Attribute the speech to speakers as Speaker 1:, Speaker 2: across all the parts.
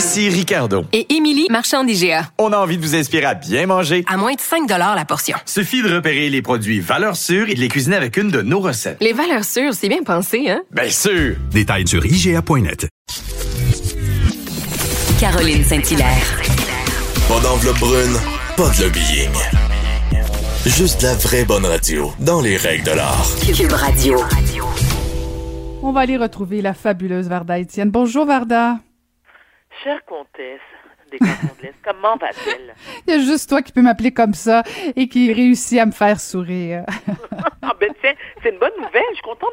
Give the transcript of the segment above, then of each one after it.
Speaker 1: Ici Ricardo.
Speaker 2: Et Émilie, marchand d'IGA.
Speaker 1: On a envie de vous inspirer à bien manger.
Speaker 2: À moins de 5 la portion.
Speaker 1: Suffit de repérer les produits valeurs sûres et de les cuisiner avec une de nos recettes.
Speaker 2: Les valeurs sûres, c'est bien pensé, hein?
Speaker 1: Bien sûr!
Speaker 3: Détails sur IGA.net.
Speaker 4: Caroline Saint-Hilaire.
Speaker 5: Pas d'enveloppe brune, pas de lobbying. Juste la vraie bonne radio, dans les règles de l'art.
Speaker 4: Cube Radio.
Speaker 6: On va aller retrouver la fabuleuse Varda Étienne. Bonjour Varda.
Speaker 7: Chère comtesse des comment va-t-elle?
Speaker 6: Il y a juste toi qui peux m'appeler comme ça et qui réussit à me faire sourire.
Speaker 7: ah ben tiens, c'est une bonne nouvelle. Je suis contente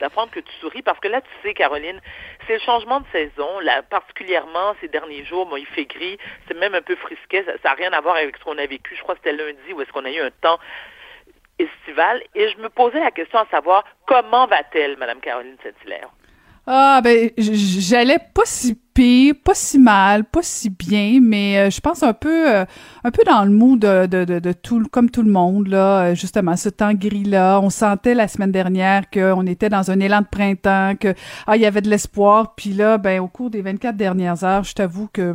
Speaker 7: d'apprendre que tu souris parce que là, tu sais, Caroline, c'est le changement de saison. Là, particulièrement ces derniers jours, bon, il fait gris, c'est même un peu frisquet. Ça n'a rien à voir avec ce qu'on a vécu. Je crois que c'était lundi où est-ce qu'on a eu un temps estival. Et je me posais la question à savoir comment va-t-elle, Madame Caroline Saint-Hilaire?
Speaker 6: Ah ben j'allais pas si pire, pas si mal, pas si bien, mais euh, je pense un peu euh, un peu dans le mood de, de, de, de tout comme tout le monde là, euh, justement ce temps gris là, on sentait la semaine dernière qu'on était dans un élan de printemps, que ah il y avait de l'espoir, puis là ben au cours des 24 dernières heures, je t'avoue que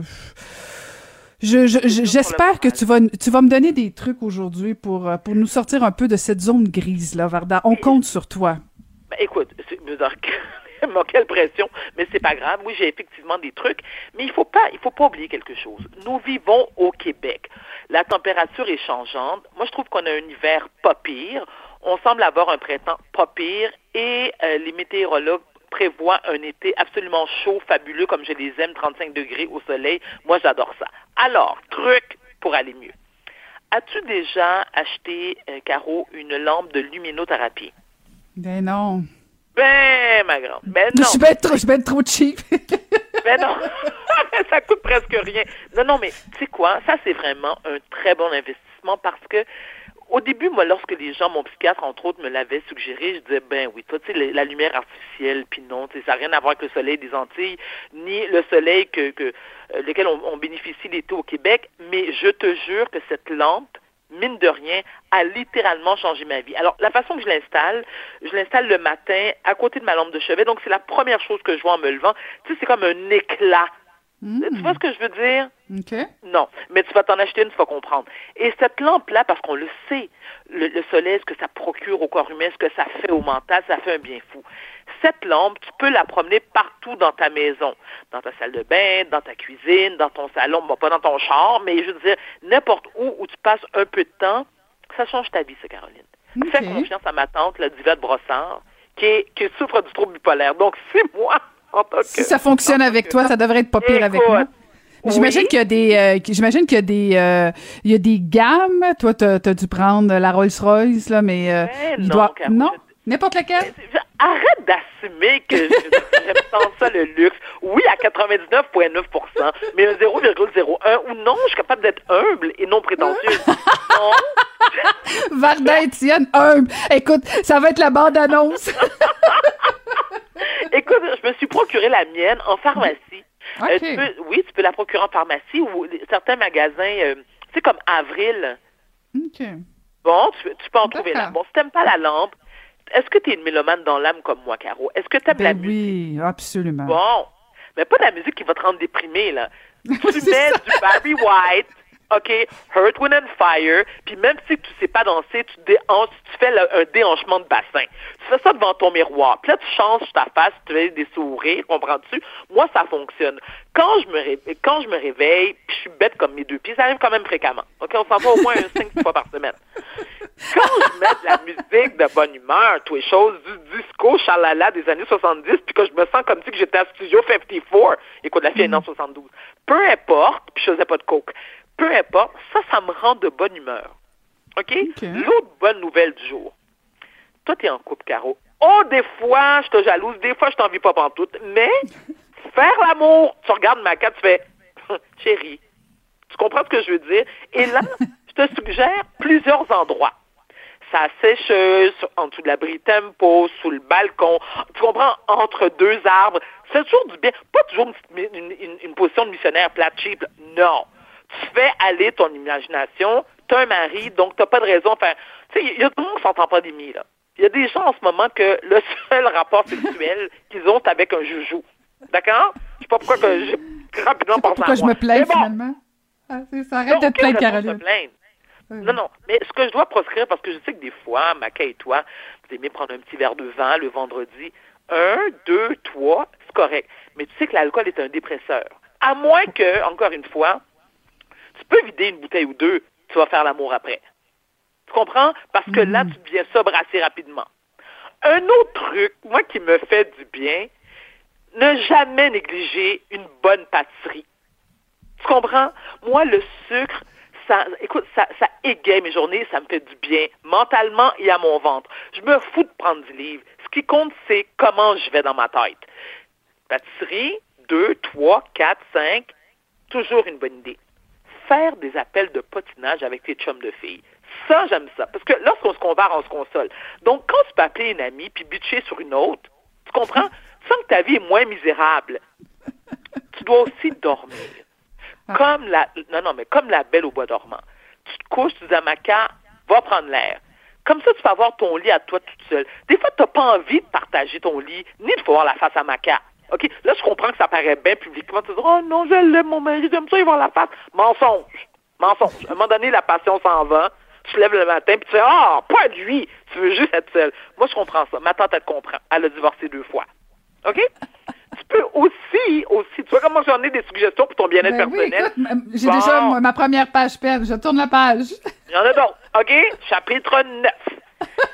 Speaker 6: je, je- je- j'espère que tu vas tu vas me donner des trucs aujourd'hui pour pour nous sortir un peu de cette zone grise là, Varda. On compte sur toi.
Speaker 7: Ben, écoute, c'est- je bon, quelle pression, mais c'est pas grave. Oui, j'ai effectivement des trucs, mais il faut pas, il faut pas oublier quelque chose. Nous vivons au Québec. La température est changeante. Moi, je trouve qu'on a un hiver pas pire. On semble avoir un printemps pas pire et euh, les météorologues prévoient un été absolument chaud, fabuleux, comme je les aime, 35 degrés au soleil. Moi, j'adore ça. Alors, truc pour aller mieux. As-tu déjà acheté, euh, Caro, une lampe de luminothérapie?
Speaker 6: Ben non.
Speaker 7: Ben, ma grande. Ben
Speaker 6: Je
Speaker 7: non.
Speaker 6: suis bien trop, je ben trop cheap.
Speaker 7: Ben non. ça coûte presque rien. Non, non, mais tu sais quoi? Ça, c'est vraiment un très bon investissement parce que au début, moi, lorsque les gens, mon psychiatre, entre autres, me l'avaient suggéré, je disais, ben oui, toi, tu sais, la- la lumière artificielle, puis non, tu sais, ça n'a rien à voir avec le soleil des Antilles, ni le soleil que, que euh, lequel on, on bénéficie l'été au Québec, mais je te jure que cette lampe, mine de rien, a littéralement changé ma vie. Alors, la façon que je l'installe, je l'installe le matin à côté de ma lampe de chevet, donc c'est la première chose que je vois en me levant. Tu sais, c'est comme un éclat. Tu vois ce que je veux dire? Non, mais tu vas t'en acheter une, tu vas comprendre. Et cette lampe-là, parce qu'on le sait, le, le soleil, ce que ça procure au corps humain, ce que ça fait au mental, ça fait un bien fou. Cette lampe, tu peux la promener partout dans ta maison, dans ta salle de bain, dans ta cuisine, dans ton salon, bon, pas dans ton char, mais je veux dire, n'importe où où tu passes un peu de temps, ça change ta vie, ça, Caroline. Fais confiance à ma tante, la diva de Brossard, qui, est- qui souffre du trouble bipolaire. Donc, c'est moi, que...
Speaker 6: Si ça fonctionne avec toi, ça devrait être pas pire avec moi. J'imagine
Speaker 7: oui.
Speaker 6: qu'il y a des, euh, j'imagine qu'il y a des, euh, il y a des gammes. Toi, t'as as dû prendre la Rolls Royce là, mais euh, il
Speaker 7: non,
Speaker 6: doit, n'importe laquelle?
Speaker 7: Arrête d'assumer que j'aime ça le luxe. Oui, à 99,9% mais un 0,01 ou non, je suis capable d'être humble et non prétentieuse. non.
Speaker 6: Varda Étienne, humble. Écoute, ça va être la bande annonce.
Speaker 7: Écoute, je me suis procuré la mienne en pharmacie. Euh, tu peux- oui, tu peux la procurer en pharmacie ou certains magasins, euh, tu sais, comme Avril.
Speaker 6: Ok.
Speaker 7: Bon, tu, tu peux en trouver là. Bon, si t'aimes pas la lampe, est-ce que tu es une mélomane dans l'âme comme moi, Caro? Est-ce que tu aimes la
Speaker 6: Ben
Speaker 7: musique?
Speaker 6: oui, absolument.
Speaker 7: Bon, mais pas de la musique qui va te rendre déprimé, là. Tu mets
Speaker 6: ça.
Speaker 7: du Barry White, OK, Earth, Wind and Fire, puis même si tu sais pas danser, tu déhanches, tu fais le- un déhanchement de bassin. Tu fais ça devant ton miroir. Puis là, tu changes ta face, tu fais des sourires, comprends-tu? Moi, ça fonctionne. Quand je me réveille, quand je me réveille, puis je suis bête comme mes deux pieds, ça arrive quand même fréquemment. OK, on s'en va au moins un cinq fois par semaine. Quand je mets de la musique de bonne humeur, toutes les choses, du disco chalala des années 70, puis que je me sens comme si j'étais à Studio 54, écoute, la fille est en 72, peu importe, puis je faisais pas de coke, peu importe, ça, ça me rend de bonne humeur. OK?
Speaker 6: OK.
Speaker 7: L'autre bonne nouvelle du jour. Toi, t'es en couple, Caro. Oh, des fois, je te jalouse, des fois, je t'envie pas pantoute, mais faire l'amour. Tu regardes ma carte, tu fais chérie. Tu comprends ce que je veux dire? Et là, je te suggère plusieurs endroits. Sa sécheuse, en dessous de l'abri tempo, sous le balcon. Tu comprends? Entre deux arbres. C'est toujours du bien. Pas toujours une, une- une- une position de missionnaire plate cheap. Non. Tu fais aller ton imagination. Tu as un mari, donc tu n'as pas de raison. Enfin, tu sais, il y a tout le monde qui s'entend pas pandémie, là. Il y a des gens en ce moment que le seul rapport sexuel qu'ils ont, c'est avec un joujou. D'accord? Je sais pas pourquoi que j'ai rapidement à
Speaker 6: pourquoi je
Speaker 7: moi.
Speaker 6: me plains,
Speaker 7: bon,
Speaker 6: finalement. Ah, ça, arrête de te plaindre, Caroline.
Speaker 7: Non, non, mais ce que je dois proscrire, parce que je sais que des fois, Maca et toi, vous aimez prendre un petit verre de vin le vendredi. Un, deux, trois, c'est correct. Mais tu sais que l'alcool est un dépresseur. À moins que, encore une fois, tu peux vider une bouteille ou deux, tu vas faire l'amour après. Tu comprends? Parce que là, tu deviens sobre assez rapidement. Un autre truc, moi, qui me fait du bien, ne jamais négliger une bonne pâtisserie. Tu comprends? Moi, le sucre, ça, écoute, ça, ça égaye mes journées, ça me fait du bien, mentalement et à mon ventre. Je me fous de prendre du livre. Ce qui compte, c'est comment je vais dans ma tête. Pâtisserie, 2, 3, 4, 5, toujours une bonne idée. Faire des appels de potinage avec tes chums de filles. Ça, j'aime ça. Parce que lorsqu'on se compare, on se console. Donc, quand tu peux appeler une amie puis bitcher sur une autre, tu comprends? Tu sens que ta vie est moins misérable. Tu dois aussi dormir. Comme la, non, non, mais comme la belle au bois dormant. Tu te couches, tu dis à Maca, va prendre l'air. Comme ça, tu peux avoir ton lit à toi toute seule. Des fois, tu n'as pas envie de partager ton lit, ni de voir la face à Maca. OK? Là, je comprends que ça paraît bien publiquement. Tu dis, oh non, je l'aime, mon mari, j'aime ça, il voir la face. Mensonge. Mensonge. À un moment donné, la passion s'en va. Tu te lèves le matin, puis tu fais, ah, pas lui. Tu veux juste être seule. Moi, je comprends ça. Ma tante, elle comprend. Elle a divorcé deux fois. OK? tu peux aussi, aussi, tu vois comment j'en ai des suggestions pour ton bien-être
Speaker 6: Ben
Speaker 7: personnel.
Speaker 6: j'ai
Speaker 7: Bon.
Speaker 6: déjà moi, ma première page peine. Je tourne la page.
Speaker 7: Il y en a d'autres. OK? Chapitre 9.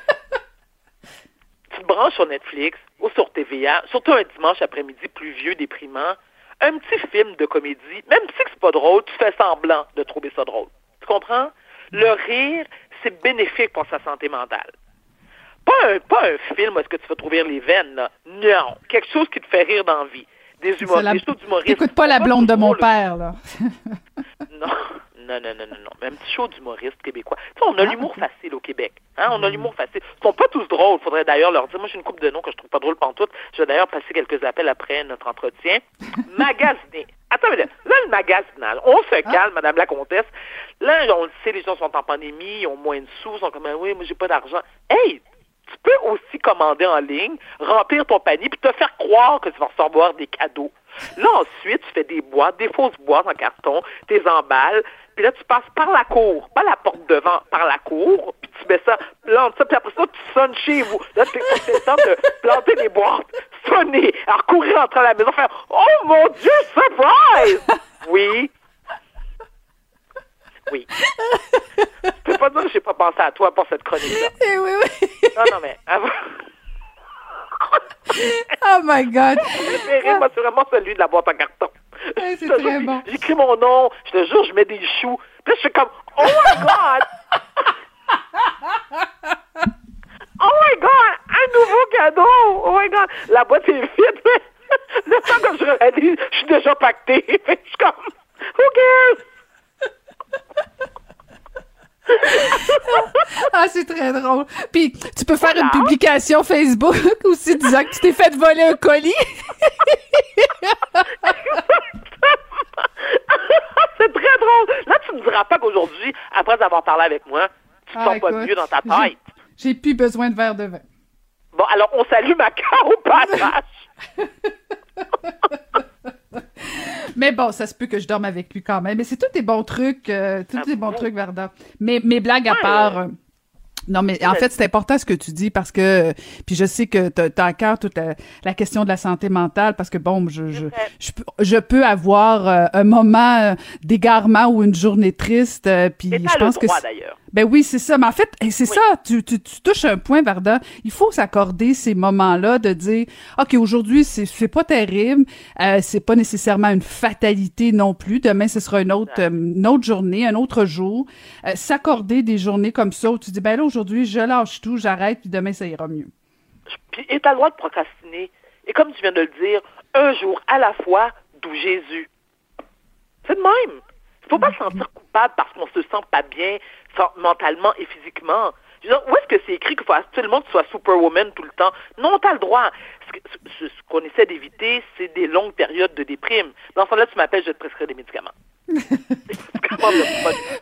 Speaker 7: tu te branches sur Netflix ou sur TVA, surtout un dimanche après-midi pluvieux, déprimant, un petit film de comédie, même si c'est pas drôle, tu fais semblant de trouver ça drôle. Tu comprends? Le rire, c'est bénéfique pour sa santé mentale. Pas un, pas un film où est-ce que tu vas trouver les veines, là. Non. Quelque chose qui te fait rire dans la vie. Des humoristes,
Speaker 6: la-
Speaker 7: des shows d'humoristes.
Speaker 6: T'écoutes pas la
Speaker 7: Pas
Speaker 6: blonde de mon père, là.
Speaker 7: Non, non, non, non, non, non. Mais un petit show d'humoristes québécois. Tu sais, on a l'humour facile au Québec. Hein? On a l'humour facile. Ils sont pas tous drôles. Faudrait d'ailleurs leur dire. Moi, j'ai une coupe de noms que je trouve pas drôle pantoute. Je vais d'ailleurs passer quelques appels après notre entretien. Magasiner. Attends, mais là, le magasinage. On se calme, Madame la Comtesse. Là, on le sait, les gens sont en pandémie, ils ont moins de sous, ils sont comme, Ah oui, moi, j'ai pas d'argent. Hey! Tu peux aussi commander en ligne, remplir ton panier, puis te faire croire que tu vas recevoir des cadeaux. Là, ensuite, tu fais des boîtes, des fausses boîtes en carton, tes emballes, puis là, tu passes par la cour, pas la porte devant, par la cour, puis tu mets ça, plantes ça, puis après ça, tu sonnes chez vous. Là, le temps de planter les boîtes, sonner, alors courir entre la maison, faire « Oh mon Dieu, surprise! » Oui. Oui. Je peux pas dire que j'ai pas pensé à toi pour cette chronique-là.
Speaker 6: Eh oui, oui.
Speaker 7: Non, non, mais avant...
Speaker 6: Oh my God.
Speaker 7: préféré, moi, c'est vraiment celui de la boîte en carton.
Speaker 6: Ouais, c'est très bon.
Speaker 7: J'écris mon nom, je te jure, je mets des choux. Puis là, je suis comme, oh my God! oh my God! Un nouveau cadeau! Oh my God! La boîte est vide. Le temps que je réalise, je suis déjà pacté. je suis comme, who cares?
Speaker 6: Ah, c'est très drôle. Puis, tu peux faire
Speaker 7: Voilà.
Speaker 6: une publication Facebook aussi disant que tu t'es fait voler un colis.
Speaker 7: c'est très drôle. Là, tu me diras pas qu'aujourd'hui, après avoir parlé avec moi, tu te
Speaker 6: Ah,
Speaker 7: sens pas mieux dans ta tête.
Speaker 6: J'ai plus besoin de verre de vin.
Speaker 7: Bon, alors, on salue ma carte au passage.
Speaker 6: Mais bon, ça se peut que je dorme avec lui quand même. Mais c'est tous des bons trucs, euh, tous
Speaker 7: Ah
Speaker 6: des bons
Speaker 7: bon?
Speaker 6: trucs, Varda. Mais mes blagues à part. euh, non, mais en fait, c'est important ce que tu dis parce que, puis je sais que t'as t'as à cœur toute la, la question de la santé mentale parce que bon, je, je, je, peux- je peux avoir euh, un moment euh, d'égarement ou une journée triste, euh, puis je
Speaker 7: le
Speaker 6: pense que
Speaker 7: droit,
Speaker 6: c'est-
Speaker 7: d'ailleurs.
Speaker 6: Ben oui, c'est ça. Mais en fait, hey, c'est
Speaker 7: Oui.
Speaker 6: ça. Tu, tu, tu touches un point, Varda. Il faut s'accorder ces moments-là de dire, OK, aujourd'hui, c'est, pas terrible. Euh, c'est pas nécessairement une fatalité non plus. Demain, ce sera une autre, euh, une autre journée, un autre jour. Euh, s'accorder des journées comme ça où tu dis, ben là, aujourd'hui, je lâche tout, j'arrête, puis demain, ça ira mieux.
Speaker 7: Puis, et t'as le droit de procrastiner. Et comme tu viens de le dire, un jour à la fois, d'où Jésus. C'est de même. Il faut pas se sentir coupable parce qu'on se sent pas bien mentalement et physiquement. Dire, où est-ce que c'est écrit qu'il faut absolument que tu sois superwoman tout le temps? Non, t'as le droit. Ce qu'on essaie d'éviter, c'est des longues périodes de déprime. Dans ce temps-là, tu m'appelles, je vais te prescrire des médicaments.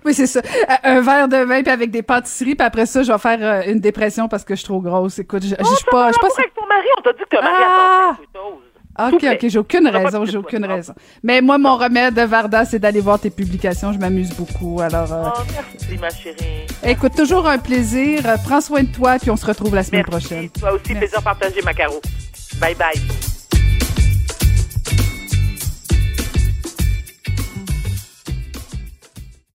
Speaker 6: Oui, c'est ça. Euh, Un verre de vin puis avec des pâtisseries, puis après ça, je vais faire euh, une dépression parce que je suis trop grosse. Écoute, je
Speaker 7: Oh,
Speaker 6: suis pas... Je pas
Speaker 7: avec ton mari, on t'a dit que un mari
Speaker 6: Ah!
Speaker 7: à temps plein, chose.
Speaker 6: Ok, ok, j'ai aucune raison, j'ai aucune
Speaker 7: quoi.
Speaker 6: raison. Mais moi, mon remède de Varda, c'est d'aller voir tes publications. Je m'amuse beaucoup. Alors, euh,
Speaker 7: Oh, merci, ma chérie.
Speaker 6: écoute, toujours un plaisir. Prends soin de toi, puis on se retrouve la semaine
Speaker 7: Merci.
Speaker 6: prochaine.
Speaker 7: Toi aussi,
Speaker 6: Merci.
Speaker 7: plaisir partagé, Macaro. Bye bye.